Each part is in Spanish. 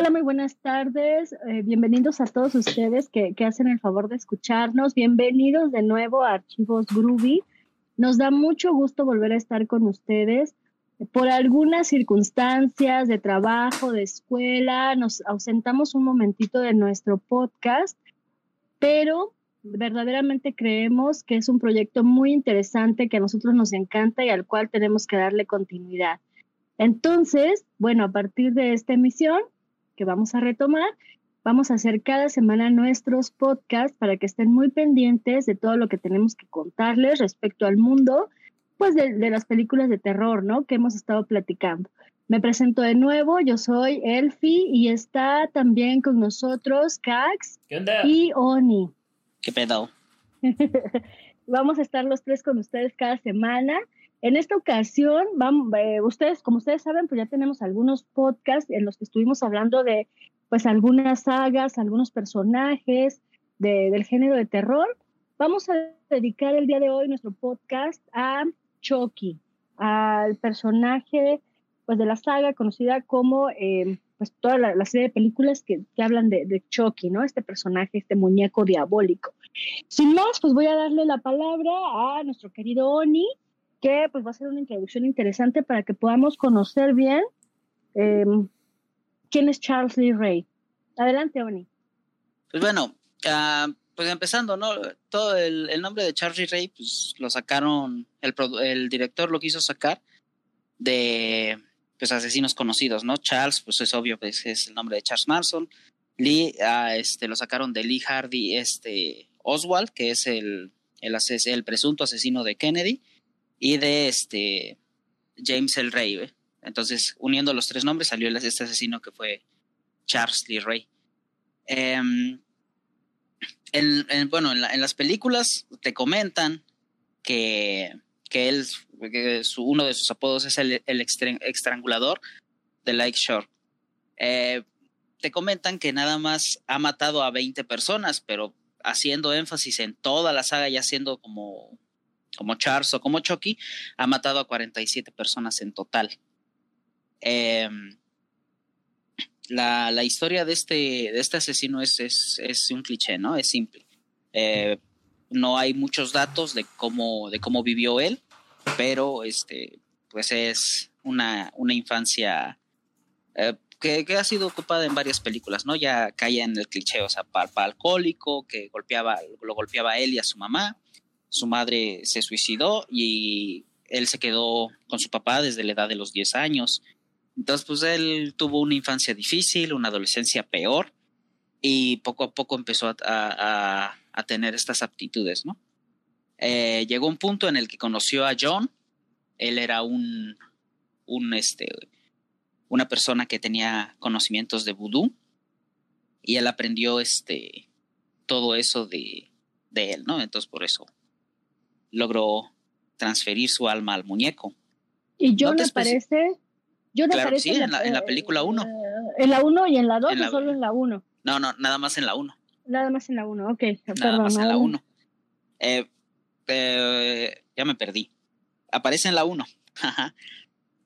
Hola, muy buenas tardes. Eh, bienvenidos a todos ustedes que, que, hacen el favor de escucharnos. Bienvenidos de nuevo a Archivos Groovy. Nos da mucho gusto volver a estar con ustedes. Por algunas circunstancias de trabajo, de escuela, nos ausentamos un momentito de nuestro podcast, pero verdaderamente creemos que es un proyecto muy interesante que a nosotros nos encanta y al cual tenemos que darle continuidad. Entonces, bueno, a partir de esta emisión que vamos a retomar, vamos a hacer cada semana nuestros podcasts para que estén muy pendientes de todo lo que tenemos que contarles respecto al mundo, pues de, las películas de terror, ¿no? Que hemos estado platicando. Me presento de nuevo, yo soy Elfi y está también con nosotros Cax y Oni. ¿Qué pedo? Vamos a estar los tres con ustedes cada semana. En esta ocasión, eh, ustedes, como ustedes saben, pues ya tenemos algunos podcasts en los que estuvimos hablando de pues algunas sagas, algunos personajes del género de terror. Vamos a dedicar el día de hoy nuestro podcast a Chucky, al personaje pues de la saga conocida como eh, pues toda la, serie de películas que, que hablan de, de, Chucky, ¿no? Este personaje, este muñeco diabólico. Sin más, pues voy a darle la palabra a nuestro querido Oni, que pues va a ser una introducción interesante para que podamos conocer bien em, quién es Charles Lee Ray. Adelante, Oni. Pues bueno, uh, pues empezando, ¿no? Todo el, el, nombre de Charles Lee Ray, pues lo sacaron, el, el director lo quiso sacar de pues asesinos conocidos, ¿no? Charles, pues es obvio, pues es el nombre de Charles Manson. Lee, uh, este, lo sacaron de Lee Hardy, este, Oswald, que es el, el, el presunto asesino de Kennedy y de este James el Rey. Entonces, uniendo los tres nombres, salió este asesino que fue Charles Lee Ray. Em, en, bueno, en, las películas te comentan que, que él, su, uno de sus apodos es el, el estrangulador de Lake Shore. Eh, te comentan que nada más ha matado a 20 personas, pero haciendo énfasis en toda la saga y haciendo como como Charles o como Chucky, ha matado a 47 personas en total. Em, la, la, historia de este, de este asesino es, es, un cliché, ¿no? Es simple. Eh, no hay muchos datos de cómo, de cómo vivió él, pero este, pues es una, una infancia eh, que, ha sido ocupada en varias películas, ¿no? Ya caía en el cliché, o sea, palpa alcohólico, que golpeaba, lo golpeaba a él y a su mamá, su madre se suicidó y él se quedó con su papá desde la edad de los 10 años. Entonces, pues él tuvo una infancia difícil, una adolescencia peor y poco a poco empezó a, tener estas aptitudes, ¿no? Eh, llegó un punto en el que conoció a John. Él era un, un este, una persona que tenía conocimientos de vudú y él aprendió este, todo eso de, de él, ¿no? Entonces por eso logró transferir su alma al muñeco. ¿Y John ¿No aparece? John claro, aparece sí, en la, en la película 1. ¿En la 1 y en la 2 o solo en la 1? No, no, nada más en la 1. Nada más en la 1, ok. Nada Perdón, más en la 1. Eh, eh, ya me perdí. Aparece en la 1.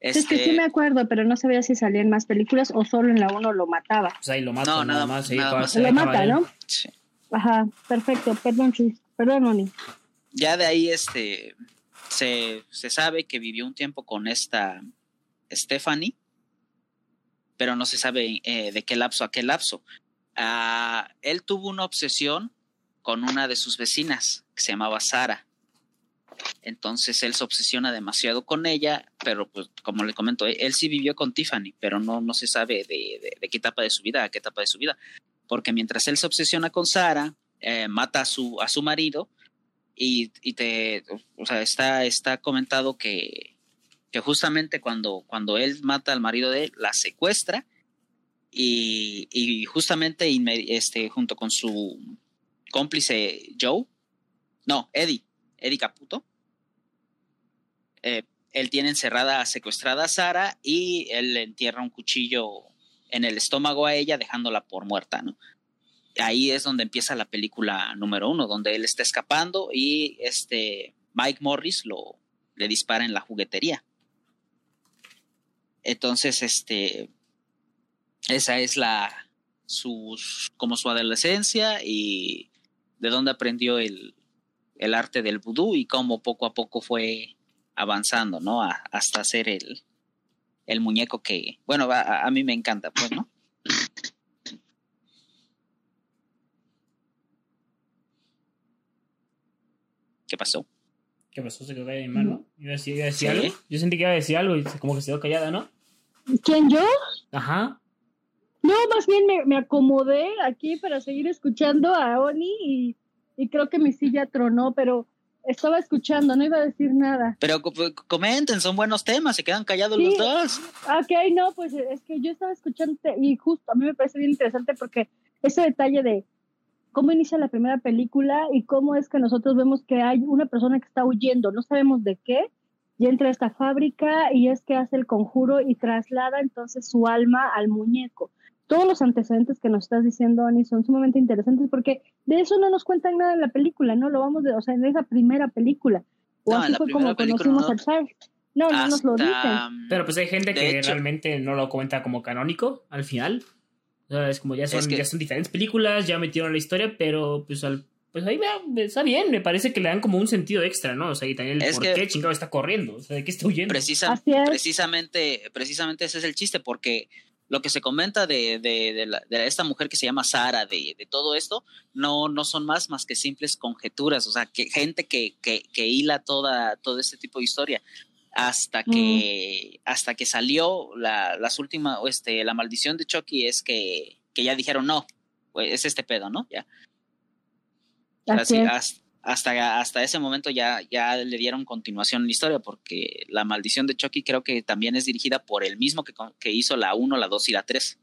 este... Es que sí este me acuerdo, pero no sabía si salía en más películas o solo en la 1 lo mataba. Pues ahí lo mata, no, nada, más. Sí, nada más. Lo mata, ¿no? Sí. Ajá, perfecto. Perdón, Chris. Perdón, Moni ya de ahí este, se, se, sabe que vivió un tiempo con esta Stephanie, pero no se sabe eh, de qué lapso a qué lapso. Uh, él tuvo una obsesión con una de sus vecinas que se llamaba Sara. Entonces él se obsesiona demasiado con ella, pero pues como le comento, él sí vivió con Tiffany, pero no, no se sabe de qué etapa de su vida a qué etapa de su vida. Porque mientras él se obsesiona con Sara, eh, mata a su, a su marido, y, te, o sea, está, está comentado que, que justamente cuando, cuando él mata al marido de él, la secuestra y, y justamente este, junto con su cómplice Joe, no, Eddie, Eddie Caputo, eh, él tiene encerrada, secuestrada a Sara y él le entierra un cuchillo en el estómago a ella dejándola por muerta, ¿no? Ahí es donde empieza la película número uno, donde él está escapando y este Mike Morris lo le dispara en la juguetería. Entonces, este, esa es la como su adolescencia y de dónde aprendió el, el arte del vudú y cómo poco a poco fue avanzando, ¿no? hasta ser el, el muñeco que, bueno, a, a, mí me encanta, pues, ¿no? ¿Qué pasó? ¿Qué pasó? Se quedó callada mi mano. ¿Iba a decir, iba a decir algo? Yo sentí que iba a decir algo y como que se quedó callada, ¿no? ¿Quién, yo? Ajá. No, más bien me, me acomodé aquí para seguir escuchando a Oni y, y creo que mi silla tronó, pero estaba escuchando, no iba a decir nada. Pero comenten, son buenos temas, se quedan callados los dos. Ok, no, pues es que yo estaba escuchando y justo a mí me parece bien interesante porque ese detalle de cómo inicia la primera película y cómo es que nosotros vemos que hay una persona que está huyendo, no sabemos de qué, y entra a esta fábrica y es que hace el conjuro y traslada entonces su alma al muñeco todos los antecedentes que nos estás diciendo, Ani, son sumamente interesantes porque de eso no nos cuentan nada en la película, ¿no? Lo vamos de, o sea, en esa primera película. O no, así fue como conocimos no. a Charles. No, no nos lo dicen. Pero pues hay gente que hecho, realmente no lo cuenta como canónico al final. O sea, es como ya son, es que, ya son diferentes películas, ya metieron la historia, pero pues al pues ahí está bien, me parece que le dan como un sentido extra, ¿no? O sea, y también el es por qué chingado está corriendo, o sea, de qué está huyendo. Precisa, precisamente, precisamente ese es el chiste, porque lo que se comenta de, de, de, la, de esta mujer que se llama Sara, de, todo esto, no, no son más más que simples conjeturas, o sea, que gente que, que, que hila toda, todo este tipo de historia hasta que, mm. hasta que salió la, las últimas, este, la maldición de Chucky es que, que ya dijeron, no, pues es este pedo, ¿no? Ya. Así, hasta, hasta, hasta ese momento ya, ya le dieron continuación a la historia, porque La Maldición de Chucky creo que también es dirigida por el mismo que, que hizo la 1, la 2 y la 3.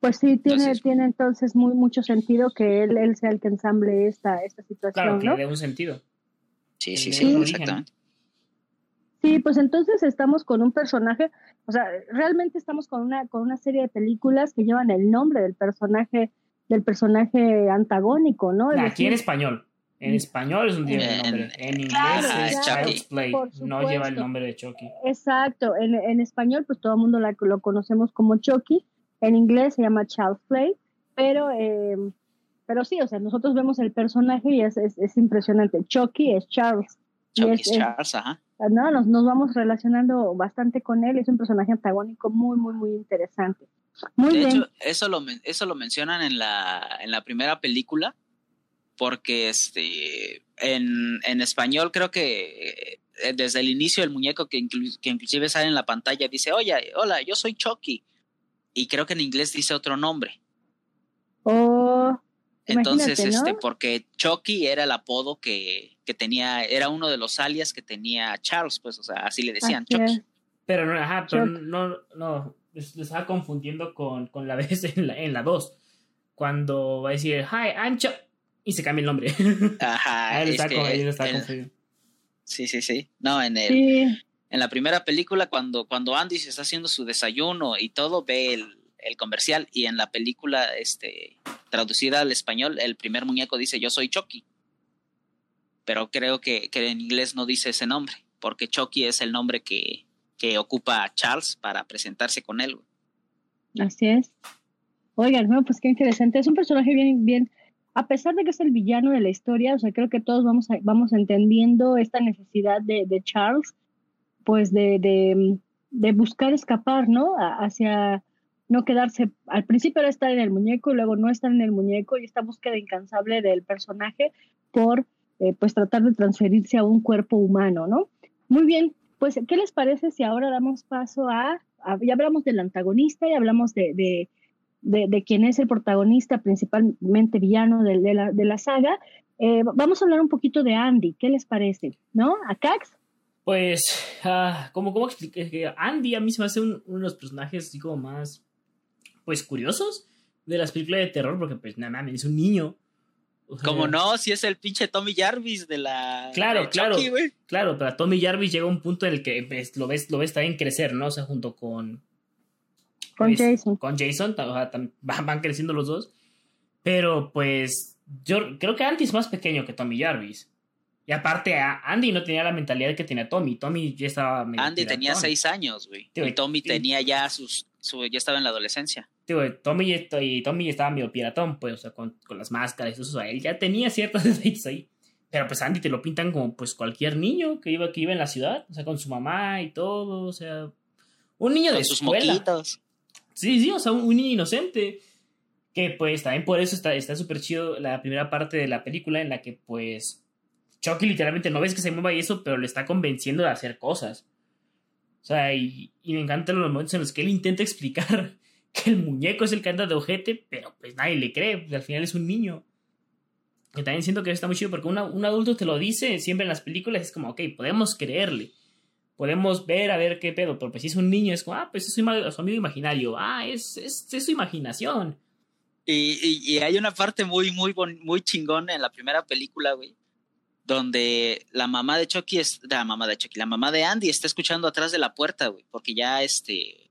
Pues sí, tiene entonces, tiene entonces muy mucho sentido que él, él sea el que ensamble esta, esta situación. Claro, que ¿no? le dé un sentido. Sí, sí, sí, exactamente. Sí, pues entonces estamos con un personaje, o sea, realmente estamos con una, con una serie de películas que llevan el nombre del personaje, del personaje antagónico, ¿no? Nah, aquí en español. En español es un Eh, nombre. En, en inglés claro, es Child's Play. No lleva el nombre de Chucky. Exacto. En, en español, pues todo el mundo la, lo conocemos como Chucky. En inglés se llama Child's Play. Pero, eh, pero sí, o sea, nosotros vemos el personaje y es, es, es impresionante. Chucky es Charles. Chucky es, es Charles, ajá. No, nos, nos vamos relacionando bastante con él. Es un personaje antagónico muy, muy, muy interesante. Muy de bien. hecho, eso lo, eso lo mencionan en la, en la primera película porque este en, en español creo que eh, desde el inicio el muñeco que, inclu que, inclusive sale en la pantalla dice, oye, hola, yo soy Chucky. Y creo que en inglés dice otro nombre. Oh, Entonces, ¿no? este, porque Chucky era el apodo que, que, tenía, era uno de los alias que tenía Charles, pues, o sea, así le decían, Chucky. Pero no, ajá, pero no, no, lo estaba confundiendo con, con la vez en la, en la 2. Cuando va a decir, hi, I'm Chucky y se cambia el nombre. Ajá. él es está, que con, él está el-. Sí, sí, sí. No, en el, Sí, en la primera película, cuando, cuando Andy se está haciendo su desayuno y todo, ve el, el comercial. Y en la película, este, traducida al español, el primer muñeco dice yo soy Chucky. Pero creo que, que en inglés no dice ese nombre, porque Chucky es el nombre que, que ocupa Charles para presentarse con él. así es. Oigan, no, pues qué interesante. Es un personaje bien, bien, a pesar de que es el villano de la historia, o sea, creo que todos vamos, a- vamos entendiendo esta necesidad de, de Charles, pues de, de, de buscar escapar, ¿no? A- hacia no quedarse, al principio era estar en el muñeco, y luego no estar en el muñeco, y esta búsqueda incansable del personaje por, eh, pues, tratar de transferirse a un cuerpo humano, ¿no? Muy bien, pues, ¿qué les parece si ahora damos paso a, ya hablamos del antagonista y hablamos de, de, de, quién es el protagonista, principalmente villano de, de la, saga? Eh, vamos a hablar un poquito de Andy, ¿qué les parece? ¿No? ¿A Cax? Pues, ah, como. Que Andy a mí se me hace un- uno de los personajes así como más, pues, curiosos de las películas de terror, porque, pues, nada es un niño. O sea, Como no, si es el pinche Tommy Jarvis de la. Claro, de claro. Chucky. Claro, pero a Tommy Jarvis llega un punto en el que pues, lo ves, lo ves también crecer, ¿no? O sea, junto con, Con pues, Jason. Con Jason, o sea, tam- van, van creciendo los dos. Pero pues yo creo que Andy es más pequeño que Tommy Jarvis. Y aparte, Andy no tenía la mentalidad que tenía Tommy. Tommy ya estaba Andy tenía seis años, güey. Y Tommy tenía ya sus, ya estaba en la adolescencia. Tommy, y Tommy estaba medio piratón, pues, o sea, con, las máscaras eso. él ya tenía ciertos defectos ahí. Pero pues Andy te lo pintan como pues cualquier niño que iba, que iba en la ciudad, o sea, con su mamá y todo, o sea, un niño de sus escuela. Sí, sí, o sea, un, niño inocente. Que pues también por eso está súper chido la primera parte de la película en la que pues Chucky literalmente no ves que se mueva y eso, pero le está convenciendo de hacer cosas. O sea, y, me encantan los momentos en los que él intenta explicar que el muñeco es el que anda de ojete, pero pues nadie le cree, pues, al final es un niño. Que también siento que está muy chido porque un adulto te lo dice siempre en las películas, es como, ok, podemos creerle podemos ver a ver qué pedo, pero pues si es un niño es como, ah, pues es su, amigo imaginario, ah, es, es, su imaginación. Y, hay una parte muy, muy, muy chingona en la primera película, güey, donde la mamá de Chucky es, la mamá de Chucky, la mamá de Andy está escuchando atrás de la puerta, güey, porque ya, este,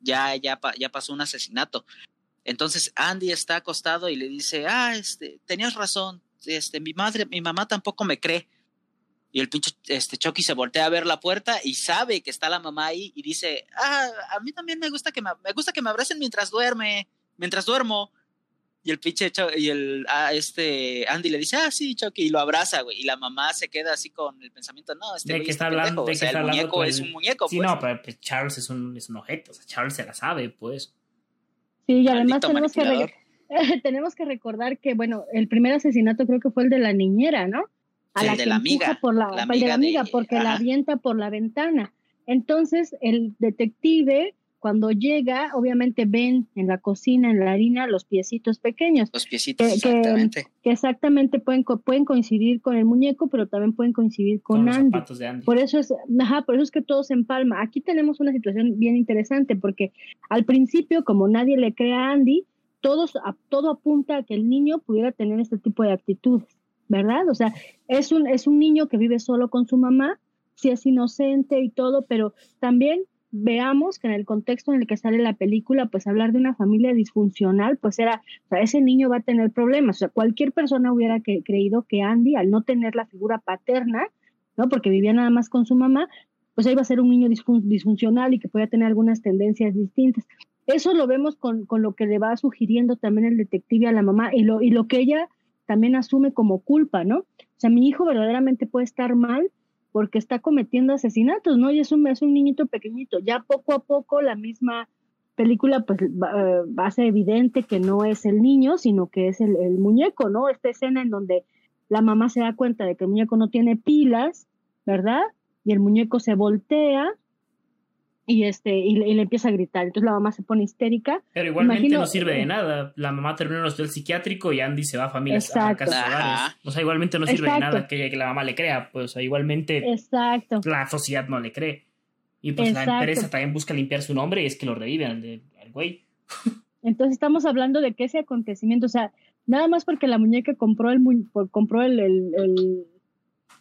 ya, ya, ya pasó un asesinato. Entonces Andy está acostado y le dice, ah, este, tenías razón, este, mi madre, mi mamá tampoco me cree y el pinche este, Chucky se voltea a ver la puerta y sabe que está la mamá ahí y dice, ah, a mí también me gusta que me, me gusta que me abracen mientras duerme, mientras duermo. Y el pinche y el ah, este Andy le dice, ah, sí, Chucky, y lo abraza, güey. Y la mamá se queda así con el pensamiento, no, este de que está hablando, de que el muñeco es un muñeco. Sí, pues". no, pero pues, Charles es un, es un objeto, o sea, Charles se la sabe, pues. Sí, y además tenemos que, tenemos que recordar que, bueno, el primer asesinato creo que fue el de la niñera, ¿no? a la que amiga, por la, amiga de la amiga porque la avienta por la ventana. Entonces el detective cuando llega, obviamente ven en la cocina, en la harina, los piecitos pequeños. Los piecitos, exactamente. Que, exactamente pueden, pueden coincidir con el muñeco, pero también pueden coincidir con, Andy. Por eso es, ajá, por eso es que todo se empalma. Aquí tenemos una situación bien interesante, porque al principio, como nadie le cree a Andy, todos, todo apunta a que el niño pudiera tener este tipo de actitudes. ¿verdad? O sea, es un, es un niño que vive solo con su mamá, sí es inocente y todo, pero también veamos que en el contexto en el que sale la película, pues hablar de una familia disfuncional, pues era, o sea, ese niño va a tener problemas. O sea, cualquier persona hubiera creído que Andy, al no tener la figura paterna, ¿no? Porque vivía nada más con su mamá, pues va a ser un niño disfuncional y que pueda tener algunas tendencias distintas. Eso lo vemos con, con, lo que le va sugiriendo también el detective a la mamá y lo, y lo que ella también asume como culpa, ¿no? O sea, mi hijo verdaderamente puede estar mal porque está cometiendo asesinatos, ¿no? Y es un, es un niñito pequeñito. Ya poco a poco la misma película pues va, a ser evidente que no es el niño, sino que es el, el, muñeco, ¿no? Esta escena en donde la mamá se da cuenta de que el muñeco no tiene pilas, ¿verdad? Y el muñeco se voltea y este y, le empieza a gritar. Entonces la mamá se pone histérica. Pero igualmente no sirve de nada. La mamá termina en el hospital psiquiátrico y Andy se va a familias a casa O sea, igualmente no sirve de nada que, la mamá le crea. Pues o sea, igualmente Exacto. la sociedad no le cree. Y pues la empresa también busca limpiar su nombre y es que lo reviven al, güey. Entonces estamos hablando de que ese acontecimiento, o sea, nada más porque la muñeca compró el compró el, el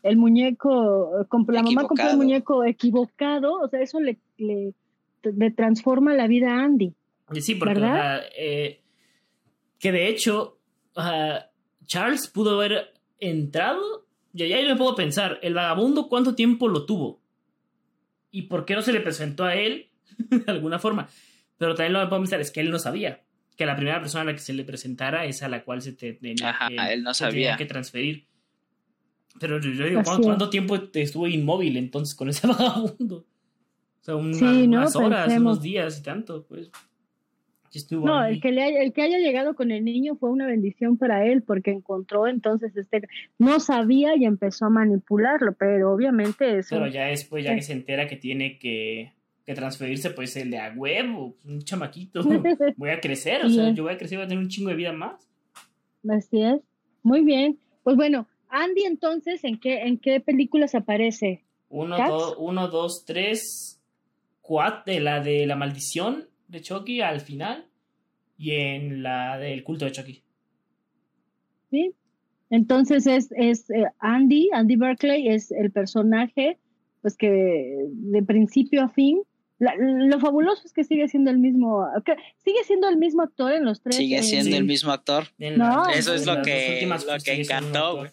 el muñeco, la mamá compró el muñeco equivocado, o sea, eso le, le, transforma la vida a Andy. Sí, porque eh, que de hecho Charles pudo haber entrado, ya, ya me puedo pensar, el vagabundo cuánto tiempo lo tuvo y por qué no se le presentó a él de alguna forma. Pero también lo que puedo pensar es que él no sabía que la primera persona a la que se le presentara es a la cual se te tenía, él no sabía. que transferir. Pero yo digo, ¿cuánto, tiempo estuvo inmóvil entonces con ese vagabundo? O sea, unas horas, unos días y tanto, pues. no, el que, le el que haya llegado con el niño fue una bendición para él porque encontró entonces este, no sabía y empezó a manipularlo, pero obviamente eso. Pero ya después, ya que se entera que tiene que, que transferirse, pues el de a huevo, un chamaquito, voy a crecer, o sea, yo voy a crecer, voy a tener un chingo de vida más. Así es, muy bien, pues bueno, Andy, entonces, ¿en qué, en qué películas aparece? Uno, dos, uno, dos, tres, cuatro, de la de la maldición de Chucky al final y en la del culto de Chucky. Sí. Entonces es, es eh, Andy, Andy Berkeley es el personaje, pues que de principio a fin lo fabuloso es que sigue siendo el mismo, sigue siendo el mismo actor en los tres. Sigue siendo el mismo actor. No, eso es lo que, lo que encantó.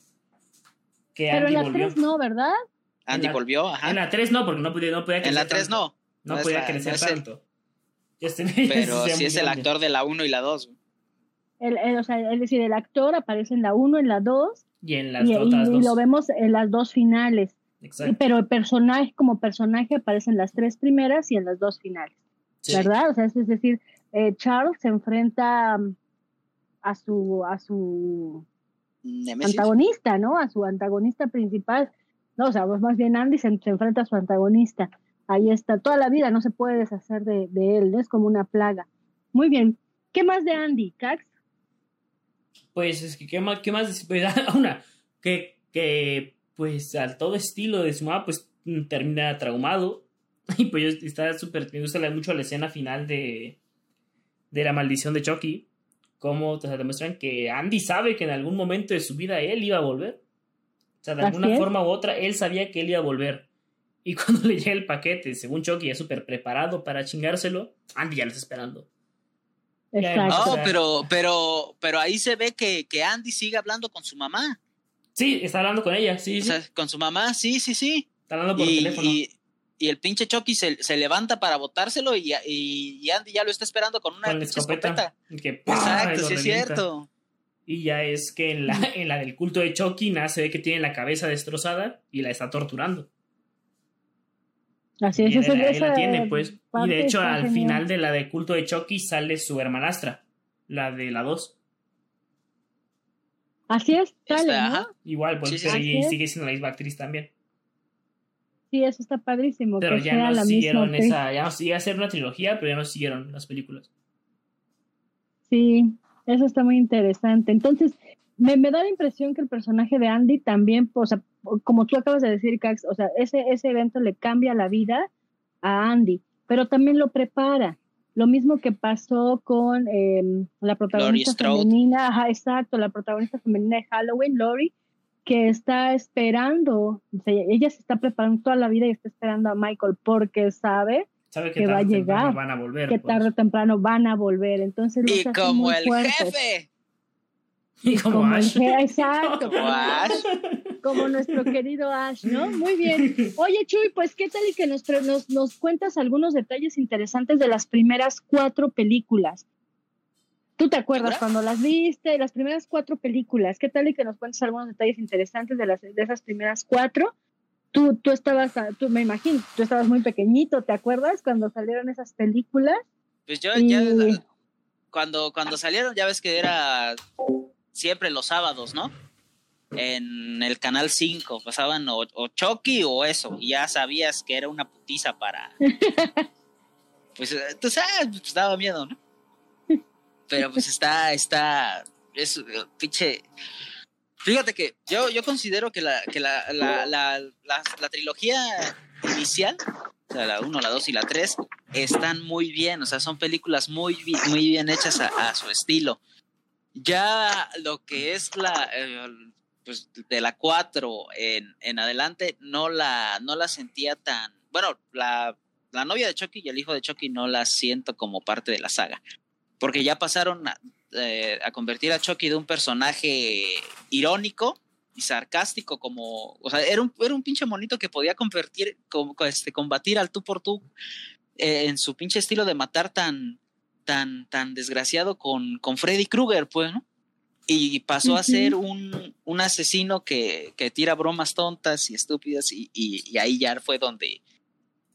Pero en la 3 no, ¿verdad? Andy volvió, ajá. En la 3 no, porque no podía, no podía En la 3 no. No, podía crecer tanto. Pero sí es el actor de la 1 y la 2. El, o sea, es decir, el actor aparece en la 1, en la 2. Y en las otras dos. Y lo vemos en las dos finales. Exacto. Pero el personaje, como personaje, aparece en las tres primeras y en las dos finales. ¿Verdad? O sea, es, decir, eh, Charles se enfrenta mm, a su, a su antagonista, ¿no? A su antagonista principal. No, o sea, pues más bien Andy se, enfrenta a su antagonista. Ahí está, toda la vida no se puede deshacer de, él, es como una plaga. Muy bien. ¿Qué más de Andy, Cax? Pues es que, ¿qué más? Qué más pues, una, que, que, pues, al todo estilo de su mamá, pues, termina traumado. Y pues está súper, me gusta mucho la escena final de, de la maldición de Chucky cómo te demuestran que Andy sabe que en algún momento de su vida él iba a volver. O sea, de alguna forma u otra, él sabía que él iba a volver. Y cuando le llega el paquete, según Chucky, ya súper preparado para chingárselo, Andy ya lo está esperando. No, pero, pero, pero ahí se ve que, que, Andy sigue hablando con su mamá. Sí, está hablando con ella, sí. con su mamá, sí, sí, sí. Está hablando por teléfono y el pinche Chucky se, se levanta para botárselo y, y, Andy ya lo está esperando con una escopeta. Exacto, sí es cierto. Y ya es que en la, en la del culto de Chucky nace que tiene la cabeza destrozada y la está torturando. Así es, eso la tiene, pues. Y de hecho, al final de la de culto de Chucky sale su hermanastra, la de la 2. Así es, sale, Igual, pues sigue, sigue siendo la misma actriz también. Sí, eso está padrísimo. Pero ya no siguieron esa, ya no sigue a ser una trilogía, pero ya no siguieron las películas. Sí, eso está muy interesante. Entonces, me, me, da la impresión que el personaje de Andy también, o sea, como tú acabas de decir, Cax, o sea, ese, ese evento le cambia la vida a Andy, pero también lo prepara. Lo mismo que pasó con em, la protagonista femenina, ajá, exacto, la protagonista femenina de Halloween, Lori, que está esperando, ella se está preparando toda la vida y está esperando a Michael porque sabe, que, va a llegar, van a volver, que tarde o temprano van a volver. Entonces, y como el jefe. Y como, Ash. exacto. Como Ash. Como nuestro querido Ash, ¿no? Muy bien. Oye, Chuy, pues, ¿qué tal y que nos, nos, nos cuentas algunos detalles interesantes de las primeras cuatro películas? ¿Tú te acuerdas cuando las viste, las primeras cuatro películas? ¿Qué tal y que nos cuentes algunos detalles interesantes de, las, de esas primeras cuatro? Tú, tú estabas, tú me imagino, tú estabas muy pequeñito, ¿te acuerdas cuando salieron esas películas? Pues yo ya, cuando, cuando salieron, ya ves que era siempre los sábados, ¿no? En el canal 5 pasaban o, o Chucky o eso, y ya sabías que era una putiza para. pues tú sabes, pues daba miedo, ¿no? pero pues está, está, es eh, pinche... Fíjate que yo, yo considero que la, que la, la, la, la, trilogía inicial, o sea, la 1, la 2 y la 3, están muy bien, o sea, son películas muy, muy bien hechas a, su estilo. Ya lo que es la, eh, pues de la 4 en, en adelante, no la, no la sentía tan, bueno, la, la novia de Chucky y el hijo de Chucky no la siento como parte de la saga porque ya pasaron eh, a, convertir a Chucky de un personaje irónico y sarcástico como, o sea, era un, era un pinche monito que podía convertir, como, este, combatir al tú por tú eh, en su pinche estilo de matar tan, tan, tan desgraciado con, con Freddy Krueger, pues, ¿no? Y pasó a ser un, un asesino que, que, tira bromas tontas y estúpidas y, y, ahí ya fue donde,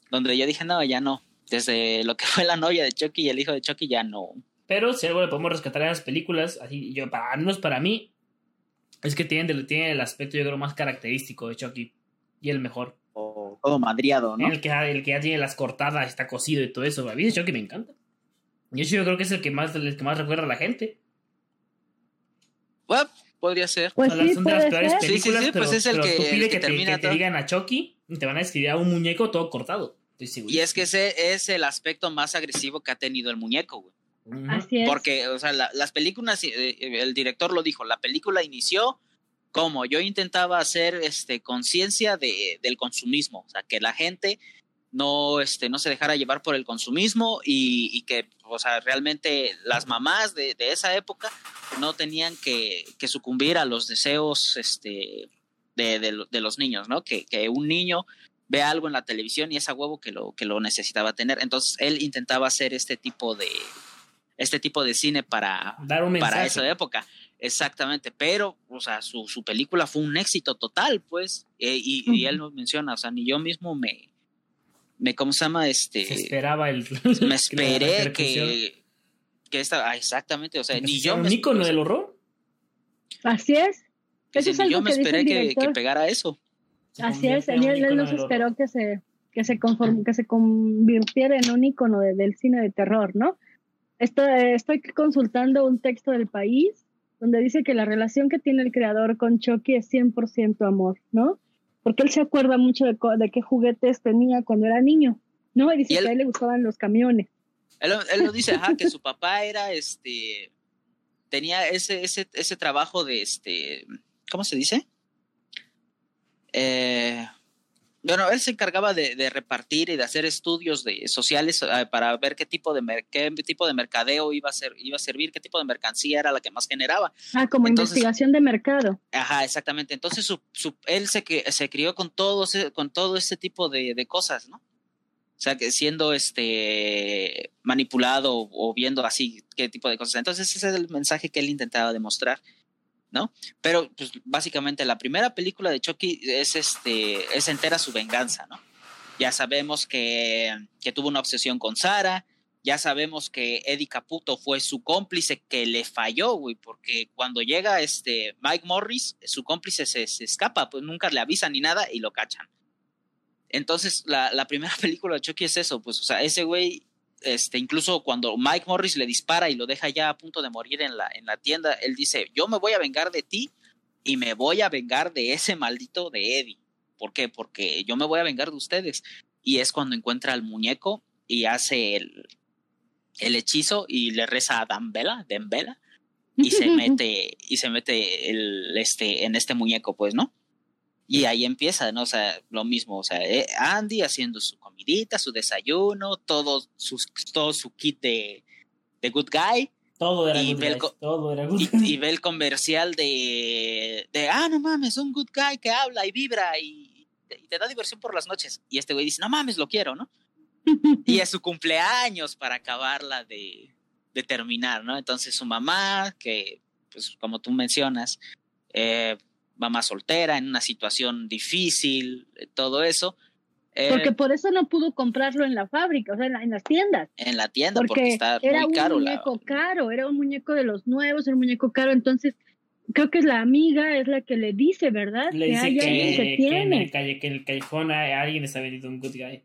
donde yo dije, no, ya no. Desde lo que fue la novia de Chucky y el hijo de Chucky ya no, pero si algo le podemos rescatar en las películas, así yo, para, al menos para mí, es que tienen, tienen el aspecto, yo creo, más característico de Chucky. Y el mejor. O todo madriado, ¿no? El que, el que ya tiene las cortadas, está cocido y todo eso. A mí de Chucky me encanta. Y eso yo creo que es el que más, el que más recuerda a la gente. Bueno, podría ser. Pues sí, son de las peores películas, sí, pues es el que, que, te, digan a Chucky y te van a escribir a un muñeco todo cortado. y es que ese es el aspecto más agresivo que ha tenido el muñeco, güey. Así es. Porque, o sea, las películas, eh, eh, el director lo dijo, la película inició como yo intentaba hacer este, conciencia de, del consumismo, o sea, que la gente no, este, no se dejara llevar por el consumismo y, que, o sea, realmente las mamás de, esa época no tenían que, sucumbir a los deseos este, de, de, los niños, ¿no? Que, que un niño ve algo en la televisión y es a huevo que lo, que lo necesitaba tener. Entonces él intentaba hacer este tipo de, este tipo de cine para, Dar para esa época. Exactamente, pero, o sea, su, su película fue un éxito total, pues, eh, y, y, él nos menciona, o sea, ni yo mismo me, me ¿cómo se llama? Este, se esperaba el... Me esperé que, que esta, ah, exactamente, o sea, ni yo... ¿Un ícono del horror? Así es. Eso es yo me esperé que, que, pegara eso. Así es, él, él nos esperó que se, que se, conform, que se convirtiera en un ícono del cine de terror, ¿no? Estoy, estoy consultando un texto del país donde dice que la relación que tiene el creador con Chucky es 100% amor, ¿no? Porque él se acuerda mucho de, de, qué juguetes tenía cuando era niño, ¿no? Y dice que a él le gustaban los camiones. Él, él lo dice, ajá, que su papá era, este, tenía ese, ese, ese trabajo de, este, ¿cómo se dice? Eh, bueno, él se encargaba de, repartir y de hacer estudios de, sociales eh, para ver qué tipo de qué tipo de mercadeo iba a ser, iba a servir, qué tipo de mercancía era la que más generaba. Ah, como investigación de mercado. Ajá, exactamente. Entonces su, él se, se crió con todo, con todo ese tipo de, cosas, ¿no? O sea, que siendo este manipulado o viendo así qué tipo de cosas. Entonces ese es el mensaje que él intentaba demostrar. ¿no? Pero pues básicamente la primera película de Chucky es este es entera su venganza, ¿no? Ya sabemos que, que tuvo una obsesión con Sara, ya sabemos que Eddie Caputo fue su cómplice que le falló, güey, porque cuando llega este Mike Morris, su cómplice se, se, escapa, pues nunca le avisan ni nada y lo cachan. Entonces, la, la primera película de Chucky es eso, pues, o sea, ese güey este, incluso cuando Mike Morris le dispara y lo deja ya a punto de morir en la, en la tienda, él dice, yo me voy a vengar de ti y me voy a vengar de ese maldito de Eddie. ¿Por qué? Porque yo me voy a vengar de ustedes. Y es cuando encuentra al muñeco y hace el, el hechizo y le reza a Dambela, Dembela, y se mete, y se mete el, este, en este muñeco, pues, ¿no? Y ahí empieza, ¿no? O sea, lo mismo, o sea, eh, Andy haciendo su comidita, su desayuno, todo, sus, todo su kit de, de Good Guy. Todo era, y good guy, todo era good y, y, ve el comercial de, de, ah, no mames, un good guy que habla y vibra y, y te da diversión por las noches. Y este güey dice, no mames, lo quiero, ¿no? y es su cumpleaños para acabarla de, de terminar, ¿no? Entonces su mamá, que, pues como tú mencionas, eh, mamá soltera, en una situación difícil, eh, todo eso. Eh, porque por eso no pudo comprarlo en la fábrica, o sea, en, las tiendas. En la tienda, porque, está era muy caro. Era un muñeco caro, era un muñeco de los nuevos, era un muñeco caro, entonces creo que es la amiga, es la que le dice, ¿verdad? Le dice que, que, que, en el calle, que en el callejón alguien está vendiendo un good guy.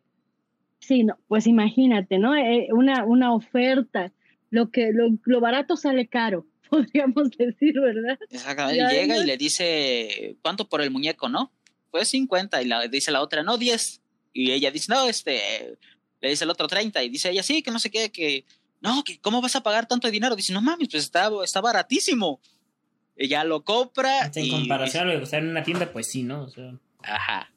Sí, no, pues imagínate, ¿no? Eh, una, una oferta, lo que lo, lo barato sale caro podríamos decir, ¿verdad? Exactamente. Y llega y le dice, ¿cuánto por el muñeco, no? Pues 50. Y la, dice la otra, no, 10. Y ella dice, no, este, le dice el otro 30. Y dice ella, sí, que no sé qué, que, no, que ¿cómo vas a pagar tanto dinero? Dice, no mames, pues está, está baratísimo. Ella lo compra. En comparación a lo que costaba en una tienda, pues sí, ¿no? O sea... Ajá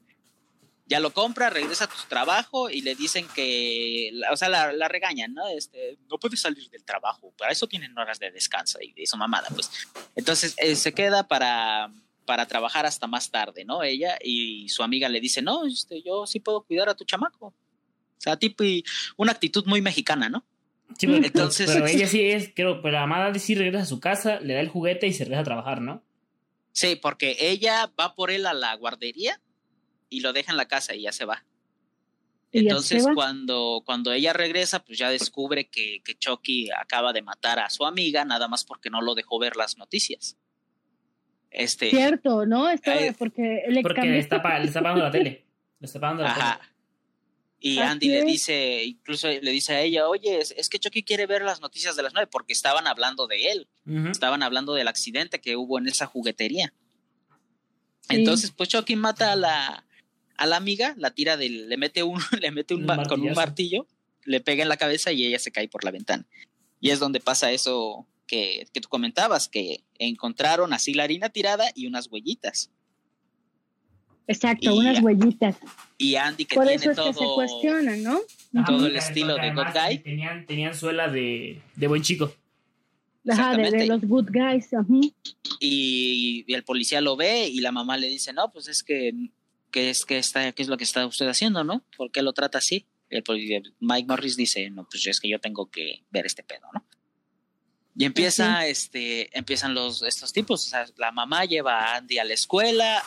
ya lo compra, regresa a tu trabajo y le dicen que, o sea, la, la, regañan, ¿no? Este, no puedes salir del trabajo, para eso tienen horas de descanso y de su mamada, pues. Entonces eh, se queda para, para trabajar hasta más tarde, ¿no? Ella y su amiga le dice, no, este, yo sí puedo cuidar a tu chamaco. O sea, tipo, y una actitud muy mexicana, ¿no? Sí, pero, Entonces, pero ella sí es, creo, pero la amada sí regresa a su casa, le da el juguete y se regresa a trabajar, ¿no? Sí, porque ella va por él a la guardería y lo deja en la casa y ya se va. Entonces, cuando, cuando ella regresa, pues ya descubre que, que, Chucky acaba de matar a su amiga, nada más porque no lo dejó ver las noticias. Este, Cierto, ¿no? Está, porque le, porque le está, le está pagando la tele. Le está pagando la Ajá. tele. Y Andy le dice, incluso le dice a ella, oye, es, es, que Chucky quiere ver las noticias de las nueve, porque estaban hablando de él. Estaban hablando del accidente que hubo en esa juguetería. Entonces, pues Chucky mata a la, a la amiga, la tira del, le mete un, le mete un, un con un martillo, le pega en la cabeza y ella se cae por la ventana. Y es donde pasa eso que, que tú comentabas, que encontraron así la harina tirada y unas huellitas. Exacto, unas huellitas. Y Andy que Por tiene eso es todo, que se cuestiona, ¿no? Todo el estilo de Good Guy. Tenían, tenían suela de, de buen chico. Ajá, de, de, los good guys. Uh -huh. y, y, el policía lo ve y la mamá le dice, no, pues es que ¿qué es, qué está, qué es lo que está usted haciendo, no? ¿Por qué lo trata así? El, Mike Morris dice, no, pues es que yo tengo que ver este pedo, ¿no? Y empieza, este, empiezan los, estos tipos, o sea, la mamá lleva a Andy a la escuela,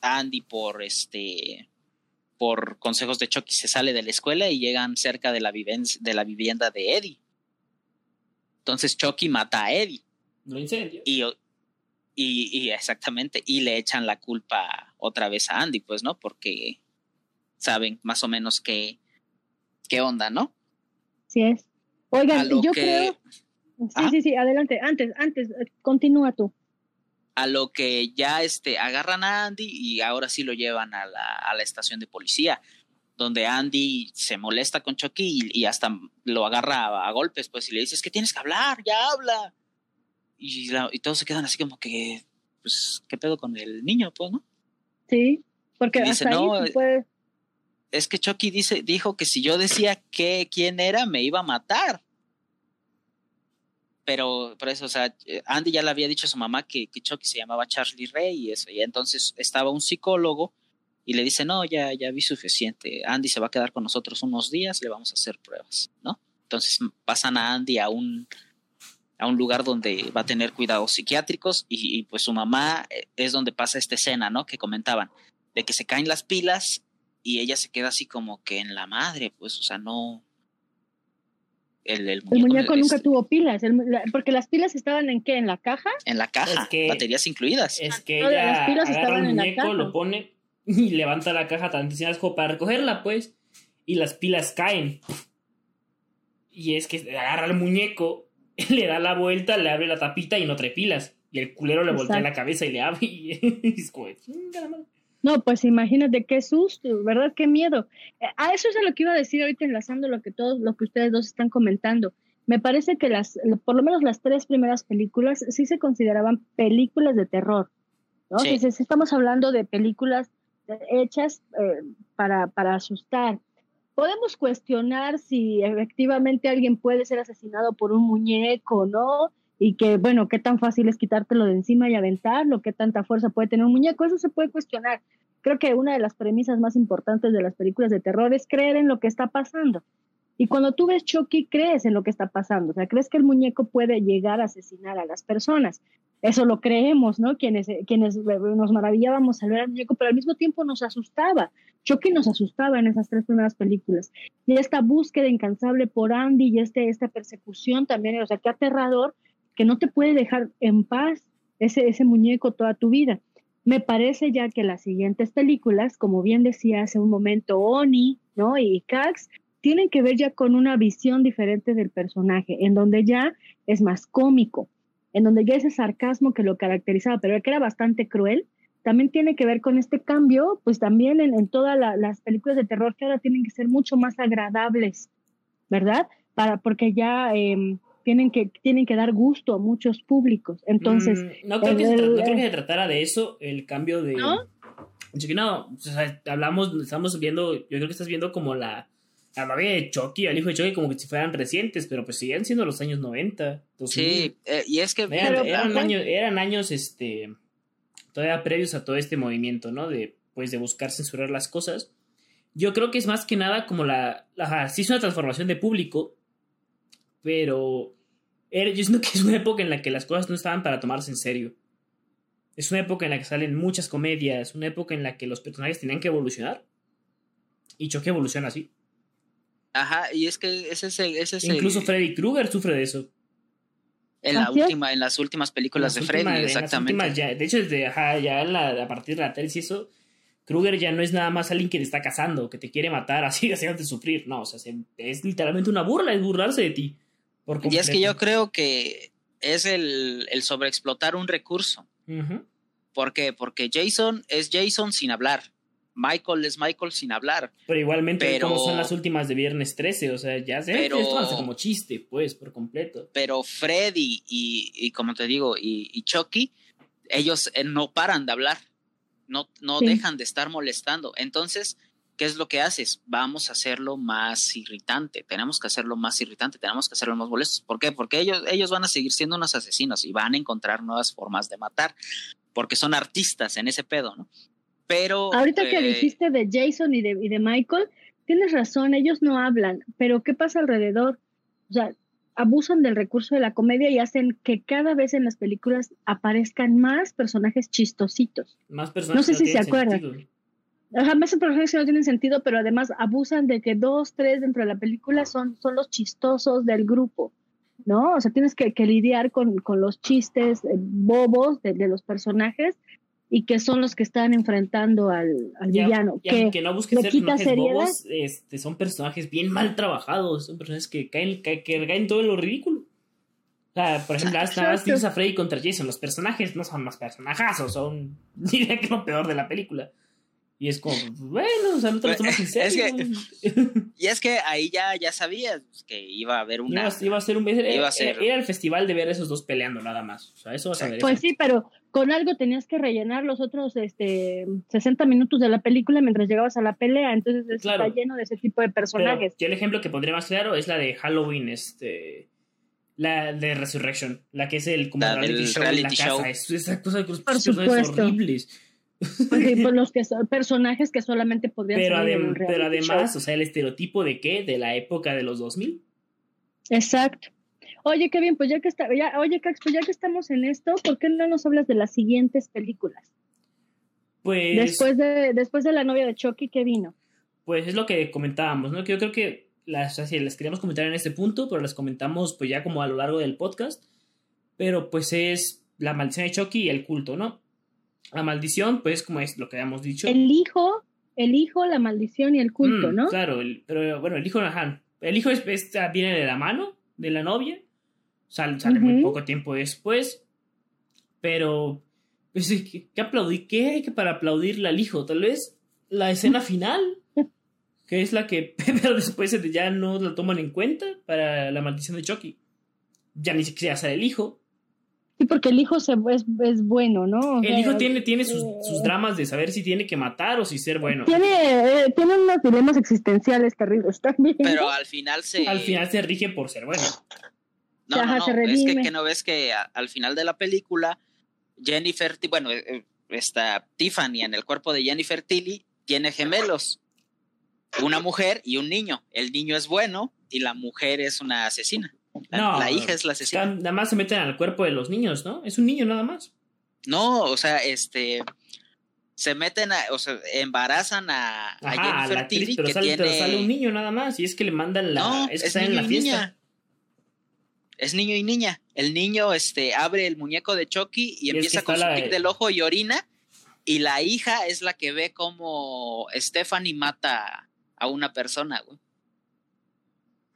Andy por, este, por consejos de Chucky se sale de la escuela y llegan cerca de la, de la vivienda de Eddie. Entonces Chucky mata a Eddie. Lo incendia. Y, y, exactamente, y le echan la culpa otra vez a Andy, pues, ¿no? Porque saben más o menos qué, qué onda, ¿no? Sí es. Oigan, yo creo... Sí, sí, sí, adelante, antes, antes, continúa tú. A lo que ya este, agarran a Andy y ahora sí lo llevan a la, a la estación de policía, donde Andy se molesta con Chucky y, hasta lo agarra a, golpes, pues, y le dices que tienes que hablar, ya habla. Y, y todos se quedan así como que, pues, ¿qué pedo con el niño, pues, no? Sí, porque hasta ahí puede... Es que Chucky dice, dijo que si yo decía que quién era, me iba a matar pero por eso, o sea, Andy ya le había dicho a su mamá que, que Chucky se llamaba Charlie Ray y eso, y entonces estaba un psicólogo y le dice, no, ya, ya vi suficiente, Andy se va a quedar con nosotros unos días, le vamos a hacer pruebas, ¿no? Entonces pasan a Andy a un, a un lugar donde va a tener cuidados psiquiátricos y, y pues su mamá eh, es donde pasa esta escena, ¿no? Que comentaban, de que se caen las pilas y ella se queda así como que en la madre, pues, o sea, no, el, muñeco, nunca tuvo pilas, porque las pilas estaban en qué, en la caja. En la caja, baterías incluidas. Es que ella las pilas agarra el muñeco, lo pone y levanta la caja tan como para recogerla, pues, y las pilas caen. Y es que agarra el muñeco, le da la vuelta, le abre la tapita y no trae pilas. Y el culero le voltea la cabeza y le abre y, es como, no, pues imagínate qué susto, ¿verdad? Qué miedo. Eh, a eso es a lo que iba a decir ahorita enlazando lo que todos, lo que ustedes dos están comentando. Me parece que las, por lo menos las tres primeras películas sí se consideraban películas de terror, ¿no? Sí. estamos hablando de películas hechas eh, para, para asustar. Podemos cuestionar si efectivamente alguien puede ser asesinado por un muñeco, ¿no? y que, bueno, qué tan fácil es quitártelo de encima y aventarlo, qué tanta fuerza puede tener un muñeco, eso se puede cuestionar. Creo que una de las premisas más importantes de las películas de terror es creer en lo que está pasando. Y cuando tú ves Chucky, crees en lo que está pasando, o sea, crees que el muñeco puede llegar a asesinar a las personas. Eso lo creemos, ¿no? Quienes, quienes nos maravillábamos al ver al muñeco, pero al mismo tiempo nos asustaba. Chucky nos asustaba en esas tres primeras películas. Y esta búsqueda incansable por Andy y este, esta persecución también, o sea, qué aterrador, que no te puede dejar en paz ese, ese muñeco toda tu vida. Me parece ya que las siguientes películas, como bien decía hace un momento Oni, ¿no? Y Cax, tienen que ver ya con una visión diferente del personaje, en donde ya es más cómico, en donde ya ese sarcasmo que lo caracterizaba, pero que era bastante cruel, también tiene que ver con este cambio, pues también en, todas las películas de terror que ahora tienen que ser mucho más agradables, ¿verdad? Para, porque ya em, tienen que, tienen que dar gusto a muchos públicos. Entonces. Mm, no, creo que se no, creo que se tratara de eso, el cambio de. ¿No? No, o sea, hablamos, estamos viendo, yo creo que estás viendo como la, la novia de Chucky, el hijo de Chucky, como que si fueran recientes, pero pues siguen siendo los años 90. sí, eh, y es que. Eran, años, eran años, este. Todavía previos a todo este movimiento, ¿no? De, pues, de buscar censurar las cosas. Yo creo que es más que nada como la. la sí, es una transformación de público, pero yo siento que es una época en la que las cosas no estaban para tomarse en serio. Es una época en la que salen muchas comedias, una época en la que los personajes tenían que evolucionar. Y Chucky evoluciona así. Ajá, y es que ese es el... Ese Incluso Freddy Krueger sufre de eso. En, la última, en las últimas películas de Freddy, exactamente. de hecho, desde, ya a partir de la tele y eso, Krueger ya no es nada más alguien que te está cazando, que te quiere matar así, haciéndote sufrir. No, o sea, es literalmente una burla, es burlarse de ti y es que yo creo que es el, el sobreexplotar un recurso. ¿Por qué? Porque Jason es Jason sin hablar. Michael es Michael sin hablar. Pero igualmente, como son las últimas de Viernes 13, o sea, ya sé, pero, esto hace como chiste, pues, por completo. Pero Freddy y, y como te digo, y, y Chucky, ellos eh, no paran de hablar, no, no dejan de estar molestando. Entonces, ¿qué es lo que haces? Vamos a hacerlo más irritante, tenemos que hacerlo más irritante, tenemos que hacerlo más molesto. ¿Por qué? Porque ellos, ellos van a seguir siendo unos asesinos y van a encontrar nuevas formas de matar, porque son artistas en ese pedo, ¿no? Pero. Ahorita que eh, dijiste de Jason y de, y de Michael, tienes razón, ellos no hablan, pero ¿qué pasa alrededor? O sea, abusan del recurso de la comedia y hacen que cada vez en las películas aparezcan más personajes chistositos. Más personajes. No sé si se acuerdan. Ajá, más personajes que no tienen sentido, pero además abusan de que dos, tres dentro de la película son, son los chistosos del grupo, ¿no? O sea, tienes que, que lidiar con, con, los chistes eh, bobos de, de, los personajes y que son los que están enfrentando al, al ya, villano. Ya, que que no busquen ser personajes bobos, este, son personajes bien mal trabajados, son personajes que caen, que, que caen todo en lo ridículo. O sea, por ejemplo, hasta más tienes a Freddy contra Jason. Los personajes no son más personajazos, son diría que lo peor de la película. Y es como, bueno, o sea, no te lo tomas en serio. Es que, y es que ahí ya, ya sabías que iba a haber una. Iba, iba a ser un. Era, iba a ser, era, el festival de ver a esos dos peleando, nada más. O sea, eso vas a ver. Pues sí, pero con algo tenías que rellenar los otros este, 60 minutos de la película mientras llegabas a la pelea. Entonces claro. está lleno de ese tipo de personajes. Pero yo el ejemplo que pondré más claro es la de Halloween, este. La de Resurrection, la que es el como la reality show reality la show. casa. Los personajes supuesto. horribles. Porque, los que son personajes que solamente podrían Pero, salir en adem un pero además, show. o sea, el estereotipo de qué? De la época de los 2000. Exacto. Oye, qué bien, pues ya que está, ya, oye, Cax, pues ya que estamos en esto, ¿por qué no nos hablas de las siguientes películas? Pues, Después de, después de la novia de Chucky, ¿qué vino? pues es lo que comentábamos, ¿no? Que yo creo que las, así, las queríamos comentar en este punto, pero las comentamos pues ya como a lo largo del podcast. Pero pues es la maldición de Chucky y el culto, ¿no? La maldición, pues como es lo que habíamos dicho. El hijo, el hijo, la maldición y el culto, Mm, ¿no? Claro, el- pero bueno, el hijo, ajá, el hijo es, es- viene de la mano de la novia, sale, sale muy poco tiempo después, pero pues, ¿qué, qué hay que para aplaudirle al hijo? Tal vez la escena final, que es la que, pero después ya no la toman en cuenta para la maldición de Chucky. Ya ni siquiera sale el hijo. Sí, porque el hijo se, es, es bueno, ¿no? O El sea, hijo tiene, tiene sus, eh, sus dramas de saber si tiene que matar o si ser bueno. Tiene, eh, tiene unos dilemas existenciales terribles también. Pero al final se. Al final se rige por ser bueno. No, Ajá, no, se no. Es que, no ves que a- al final de la película, Jennifer, bueno, eh, eh, esta Tiffany en el cuerpo de Jennifer Tilly tiene gemelos. Una mujer y un niño. El niño es bueno y la mujer es una asesina. La, No, la hija es la asesina. Nada más se meten al cuerpo de los niños, ¿no? Es un niño nada más. No, o sea, este. Se meten a. O sea, embarazan a, a Ajá, Jennifer la actriz, Tilly, pero, que sale, tiene. pero sale un niño nada más. Y es que le mandan la. No, es que es en la fiesta. niña. Es niño y niña. El niño este, abre el muñeco de Chucky y empieza con su tic del ojo y orina. Y la hija es la que ve como Stephanie mata a una persona, güey.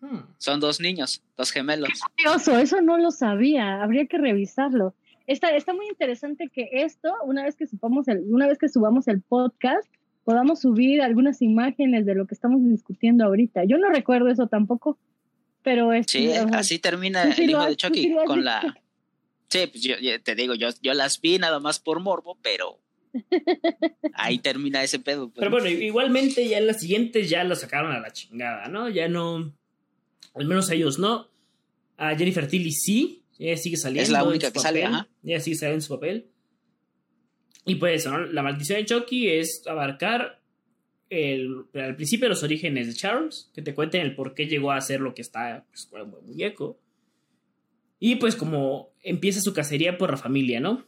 Hmm. Son dos niños, dos gemelos. Curioso, eso no lo sabía, habría que revisarlo. Está, está muy interesante que esto, una vez que subamos el, una vez que subamos el podcast, podamos subir algunas imágenes de lo que estamos discutiendo ahorita. Yo no recuerdo eso tampoco, pero es Sí, o sea, así termina sí el hijo has- de Chucky sí con la. Sí, pues yo, yo te digo, yo, yo las vi nada más por morbo, pero ahí termina ese pedo. pues. Pero bueno, igualmente ya en las siguientes ya lo sacaron a la chingada, ¿no? Ya no. Al menos a ellos no. A Jennifer Tilly sí. Ella sigue saliendo. Es la en única su que sale, papel, ajá. Ella sigue saliendo en su papel. Y pues eso, ¿no? La maldición de Chucky es abarcar el, al principio los orígenes de Charles, que te cuenten el por qué llegó a ser lo que está pues, el muñeco. Y pues como empieza su cacería por la familia, ¿no?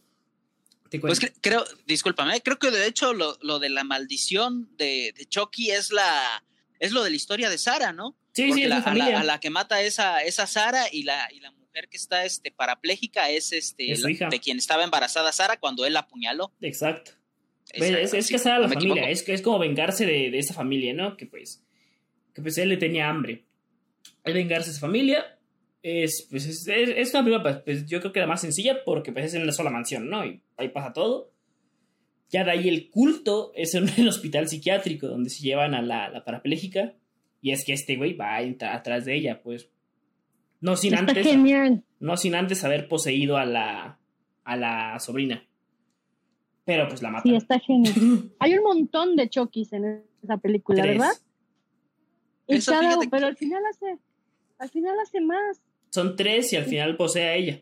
Te Pues cre- creo, discúlpame, creo que de hecho lo, lo de la maldición de, de Chucky es la es lo de la historia de Sara, ¿no? sí, sí, Porque la- a, la, a la que mata esa, esa Sara y la, y la mujer que está este, parapléjica es este Es la- hija. de quien estaba embarazada Sara cuando él la apuñaló. Exacto. Es, es sí, casar a la no familia, es, es como vengarse de, de esa familia, ¿no? Que pues, que pues él le tenía hambre. Es vengarse de esa familia. Es, pues, es, es, es una película, pues, yo creo que la más sencilla porque pues, es en una sola mansión, ¿no? Y ahí pasa todo. Ya de ahí el culto es en el hospital psiquiátrico donde se llevan a la, la parapléjica. Y es que este güey va atrás de ella, pues. No sin está antes, genial. no sin antes haber poseído a la, a la sobrina. Pero pues la matan. Sí, está genial. Hay un montón de Chokis en esa película, Tres. ¿verdad? Y Eso, cada, pero que- al final hace, al final hace más. Son tres y al final posee a ella.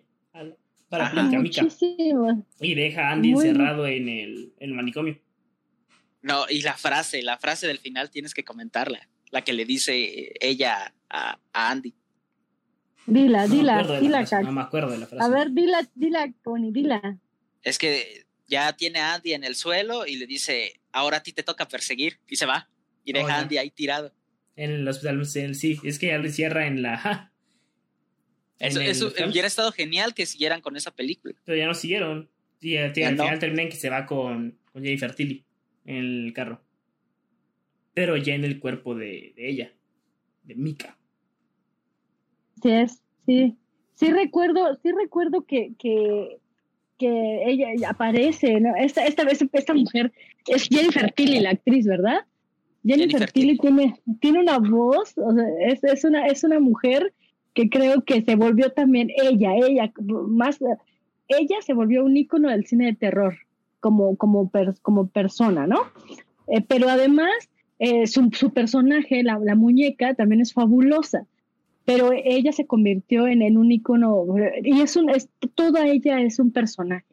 Para Ajá. Mica Mica. Muchísimo. Y deja a Andy Muy encerrado en el, en el manicomio. No, y la frase, la frase del final tienes que comentarla, la que le dice ella a, Andy. Dila, dila, dila, No me acuerdo de la frase. A ver, dila, dila, Connie, dila. Es que ya tiene a Andy en el suelo y le dice, ahora a ti te toca perseguir, y se va, y deja a Andy ahí tirado. En el hospital, sí, es que ya le cierra en la... Eso, eso hubiera estado genial que siguieran con esa película. Pero ya no siguieron. Y al final terminan que se va con, con Jennifer Tilly en el carro. Pero ya en el cuerpo de, ella, de Mika. Sí, es, sí. Sí recuerdo, sí recuerdo que, que, que ella, aparece, ¿no? Esta, esta vez esta mujer es Jennifer Tilly, la actriz, ¿verdad? Jennifer, Tilly, tiene, tiene una voz, o sea, es, es, una, es una mujer que creo que se volvió también ella, ella, más, ella se volvió un ícono del cine de terror como, como, como persona, ¿no? Eh, pero además, eh, su, su, personaje, la, la, muñeca, también es fabulosa, pero ella se convirtió en, en un ícono, y es un, es, toda ella es un personaje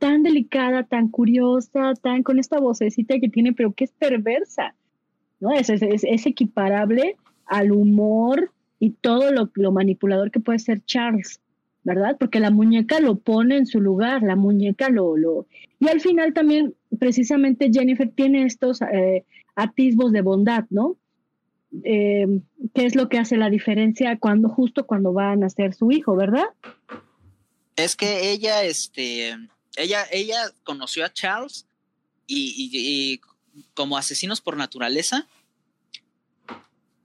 tan delicada, tan curiosa, tan con esta vocecita que tiene, pero que es perversa, ¿no? Es, es, es equiparable al humor y todo lo, lo manipulador que puede ser Charles, ¿verdad? Porque la muñeca lo pone en su lugar, la muñeca lo... lo... Y al final también, precisamente, Jennifer tiene estos eh, atisbos de bondad, ¿no? Eh, ¿Qué es lo que hace la diferencia cuando, justo cuando va a nacer su hijo, verdad? Es que ella, este, ella, ella conoció a Charles y como asesinos por naturaleza,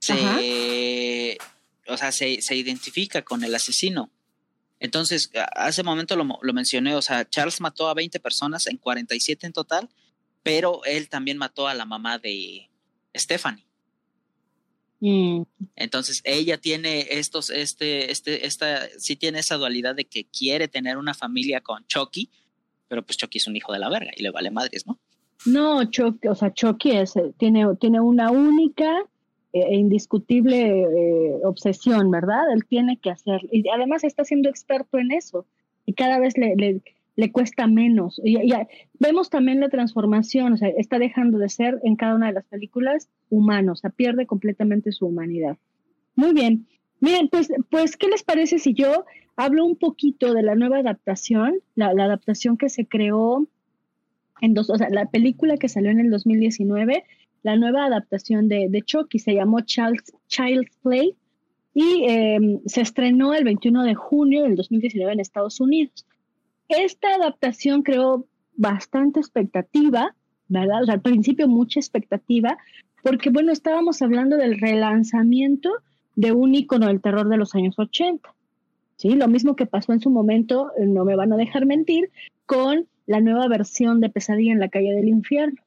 se, o sea, se, se, identifica con el asesino. Entonces, hace momento lo, lo, mencioné, o sea, Charles mató a 20 personas, en 47 en total, pero él también mató a la mamá de Stephanie. Mm. Entonces, ella tiene estos, este, este, esta, sí tiene esa dualidad de que quiere tener una familia con Chucky, pero pues Chucky es un hijo de la verga y le vale madres, ¿no? No, Chucky, o sea, Chucky es, tiene, tiene una única e indiscutible eh, obsesión, ¿verdad? Él tiene que hacerlo. Y además está siendo experto en eso. Y cada vez le, le, le cuesta menos. Y, vemos también la transformación, o sea, está dejando de ser en cada una de las películas humano, o sea, pierde completamente su humanidad. Muy bien. Miren, pues, pues, ¿qué les parece si yo hablo un poquito de la nueva adaptación, la, adaptación que se creó en dos, o sea, la película que salió en el 2019 la nueva adaptación de, de Chucky, se llamó Child's, Child's Play y em, se estrenó el 21 de junio del 2019 en Estados Unidos. Esta adaptación creó bastante expectativa, ¿verdad? O sea, al principio mucha expectativa, porque bueno, estábamos hablando del relanzamiento de un icono del terror de los años 80. ¿sí? Lo mismo que pasó en su momento, no me van a dejar mentir, con la nueva versión de Pesadilla en la calle del infierno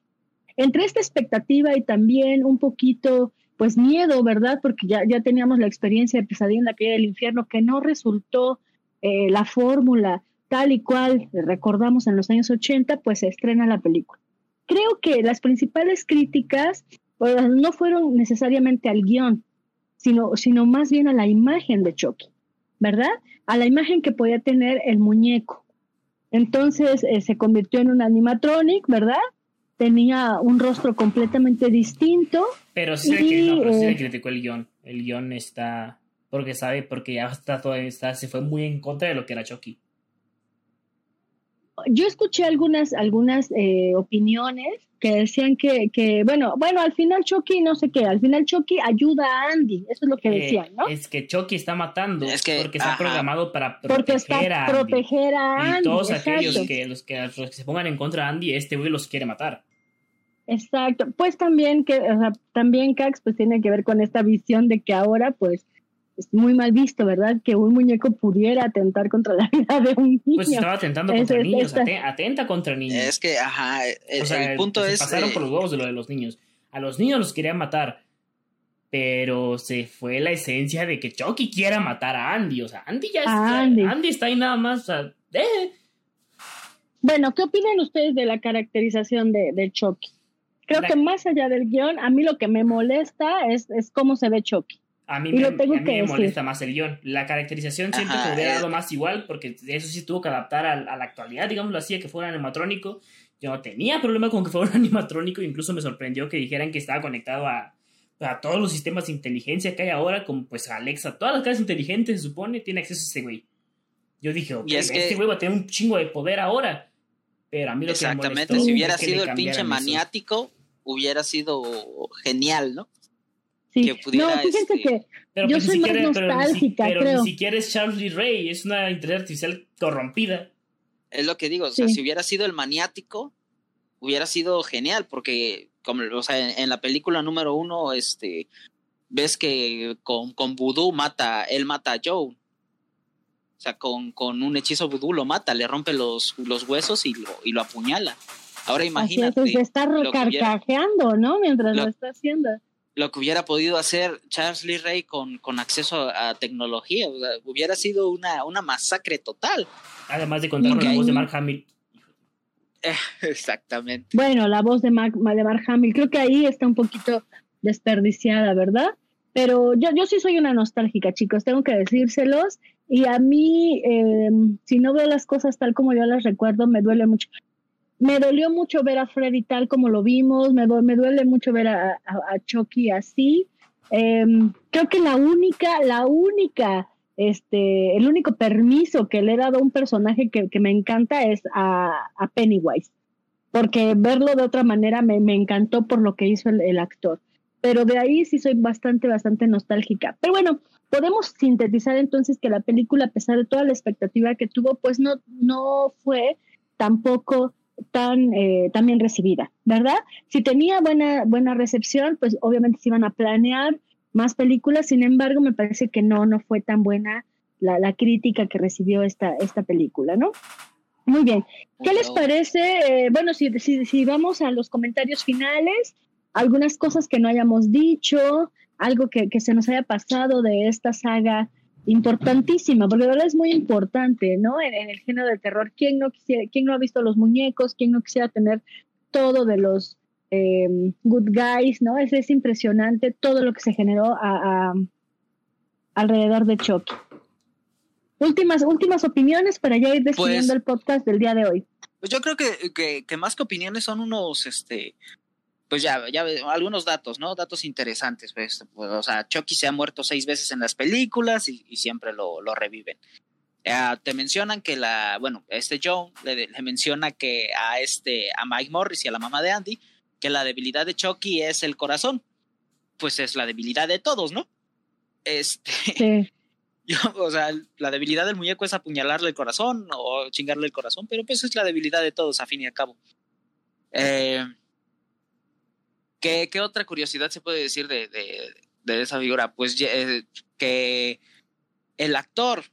entre esta expectativa y también un poquito, pues miedo, ¿verdad? Porque ya, ya teníamos la experiencia de pesadilla en la calle del infierno que no resultó eh, la fórmula tal y cual recordamos en los años 80, pues se estrena la película. Creo que las principales críticas pues, no fueron necesariamente al guion, sino, sino más bien a la imagen de Chucky, ¿verdad? A la imagen que podía tener el muñeco. Entonces eh, se convirtió en un animatronic, ¿verdad? tenía un rostro completamente distinto. Pero sí, le eh, criticó el guion. El guion está. Porque sabe, porque ya está todo, está, se fue muy en contra de lo que era Chucky. Yo escuché algunas, algunas eh, opiniones que decían que, que, bueno, bueno, al final Chucky no sé qué, al final Chucky ayuda a Andy, eso es lo que eh, decían, ¿no? Es que Chucky está matando es que, porque está programado para proteger porque está a Andy. proteger a Andy. Y todos aquellos que los, que los que se pongan en contra de Andy, este güey los quiere matar. Exacto, pues también que, o sea, también Cax pues tiene que ver con esta visión de que ahora pues es muy mal visto, ¿verdad? Que un muñeco pudiera atentar contra la vida de un niño. Pues estaba atentando contra niños, atenta contra niños. Es que, ajá, el, punto es... Pasaron por los huevos de lo de los niños. A los niños los querían matar, pero se fue la esencia de que Chucky quiera matar a Andy. O sea, Andy ya está, Andy. está ahí nada más. O sea, eh. Bueno, ¿qué opinan ustedes de la caracterización de, de Chucky? Creo que más allá del guion, a mí lo que me molesta es, es cómo se ve Chucky. A mí, me, a mí me molesta más el guion. La caracterización siento que hubiera dado más igual, porque eso sí tuvo que adaptar a, la actualidad, digámoslo así, que fuera animatrónico. Yo no tenía problema con que fuera un animatrónico, incluso me sorprendió que dijeran que estaba conectado a, a todos los sistemas de inteligencia que hay ahora, como pues Alexa, todas las casas inteligentes se supone, tiene acceso a ese güey. Yo dije, ok, este güey va a tener un chingo de poder ahora. Pero a mí lo Exactamente, que me si hubiera sido el pinche maniático, hubiera sido genial, ¿no? Sí. Que pudiera, no, fíjense este, que pero yo soy más nostálgica, pero, creo. ni siquiera es Charles Lee Ray, es una inteligencia artificial corrompida. Es lo que digo, o sea, si hubiera sido el maniático, hubiera sido genial, porque como, o sea, en, la película número uno, este, ves que con, con Voodoo mata, él mata a Joe. O sea, con, con un hechizo vudú lo mata, le rompe los, los huesos y lo, y lo apuñala. Ahora imagínate. Así es, se está recarcajeando, ¿no? Mientras lo, está haciendo. Lo que hubiera podido hacer Charles Lee Ray con, con acceso a, tecnología, o sea, hubiera sido una, una masacre total. Además de contar con la voz de Mark Hamill. Exactamente. Bueno, la voz de Mark, de Mark Hamill, creo que ahí está un poquito desperdiciada, ¿verdad? Pero yo, yo sí soy una nostálgica, chicos, tengo que decírselos. Y a mí, eh, si no veo las cosas tal como yo las recuerdo, me duele mucho. Me dolió mucho ver a Freddy tal como lo vimos, me, me duele mucho ver a, a, Chucky así. Em, creo que la única, la única, este, el único permiso que le he dado a un personaje que, que me encanta es a, a, Pennywise, porque verlo de otra manera me, me encantó por lo que hizo el, el actor. Pero de ahí sí soy bastante, bastante nostálgica. Pero bueno, podemos sintetizar entonces que la película, a pesar de toda la expectativa que tuvo, pues no, no fue tampoco tan, eh, bien recibida, ¿verdad? Si tenía buena, buena recepción, pues obviamente se iban a planear más películas, sin embargo, me parece que no, no fue tan buena la, la crítica que recibió esta, esta película, ¿no? Muy bien. ¿Qué les parece? Eh, bueno, si, si, si vamos a los comentarios finales, algunas cosas que no hayamos dicho, algo que, se nos haya pasado de esta saga importantísima, porque de verdad es muy importante, ¿no? En, el género de terror, ¿quién no, quisiera, ¿quién no ha visto los muñecos? ¿Quién no quisiera tener todo de los em, good guys, ¿no? Es, es impresionante todo lo que se generó alrededor de Chucky. Últimas, últimas opiniones para ya ir despidiendo pues el podcast del día de hoy. Pues yo creo que, que, que, más que opiniones son unos, este, pues ya, ya algunos datos, ¿no? Datos interesantes. Pues, pues, o sea, Chucky se ha muerto seis veces en las películas y, siempre lo, lo reviven. Eh, te mencionan que la, bueno, este Joe le, menciona que a este, a Mike Morris y a la mamá de Andy, que la debilidad de Chucky es el corazón. Pues es la debilidad de todos, ¿no? Este. Sí. Yo, o sea, la debilidad del muñeco es apuñalarle el corazón o chingarle el corazón, pero pues es la debilidad de todos, a fin y a cabo. Eh, ¿Qué, otra curiosidad se puede decir de, esa figura? Pues eh, que el actor,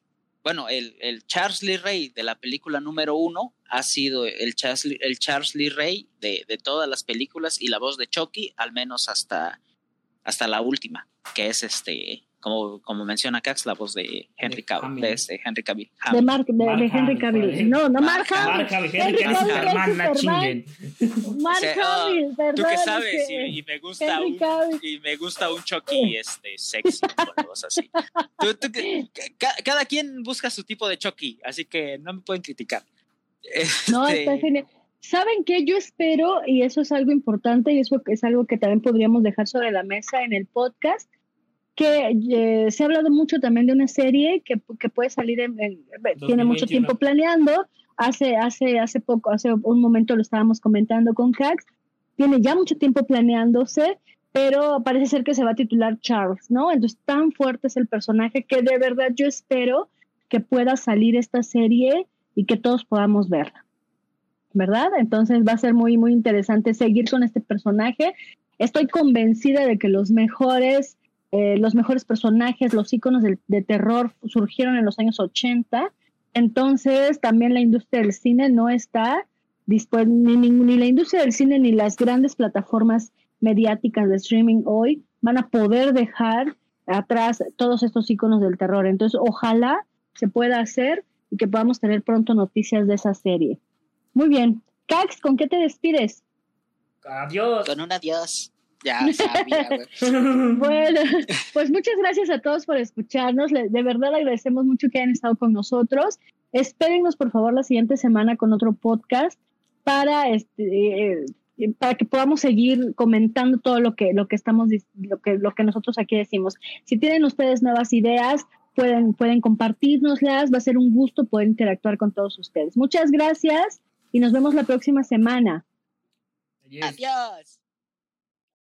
bueno, el, el, Charles Lee Ray de la película número uno ha sido el Charles, el Charles Lee Ray de, de, todas las películas y la voz de Chucky, al menos hasta, hasta la última, que es este como, como menciona Cax, la voz de Henry Cavill, de, este Henry Cavill. De, Mark, de, Henry Cavill. No, no, Mark Hamill, Henry Cavill Mark Hamill, perdón. Tú qué sabes, y, y, me gusta un, y me gusta un Chucky este, sexy, cosas así. Tú, tú, cada quien busca su tipo de Chucky, así que no me pueden criticar. No, está este, genial. ¿Saben qué? Yo espero, y eso es algo importante, y eso es algo que también podríamos dejar sobre la mesa en el podcast, que eh, se ha hablado mucho también de una serie que, que puede salir, en, tiene mucho tiempo planeando, hace, hace, hace poco, hace un momento lo estábamos comentando con Cax, tiene ya mucho tiempo planeándose, pero parece ser que se va a titular Charles, ¿no? Entonces tan fuerte es el personaje que de verdad yo espero que pueda salir esta serie y que todos podamos verla. ¿Verdad? Entonces va a ser muy, muy interesante seguir con este personaje. Estoy convencida de que los mejores eh, los mejores personajes, los iconos de, terror surgieron en los años 80. Entonces, también la industria del cine no está dispuesta, ni, ni, la industria del cine ni las grandes plataformas mediáticas de streaming hoy van a poder dejar atrás todos estos iconos del terror. Entonces, ojalá se pueda hacer y que podamos tener pronto noticias de esa serie. Muy bien. Cax, ¿con qué te despides? Adiós. Con un adiós. Ya sabía, güey. bueno, pues muchas gracias a todos por escucharnos. De verdad agradecemos mucho que hayan estado con nosotros. Espérennos, por favor, la siguiente semana con otro podcast para este. Eh, para que podamos seguir comentando todo lo que lo que estamos lo que lo que nosotros aquí decimos. Si tienen ustedes nuevas ideas, pueden pueden compartirnoslas, va a ser un gusto poder interactuar con todos ustedes. Muchas gracias y nos vemos la próxima semana. Adiós.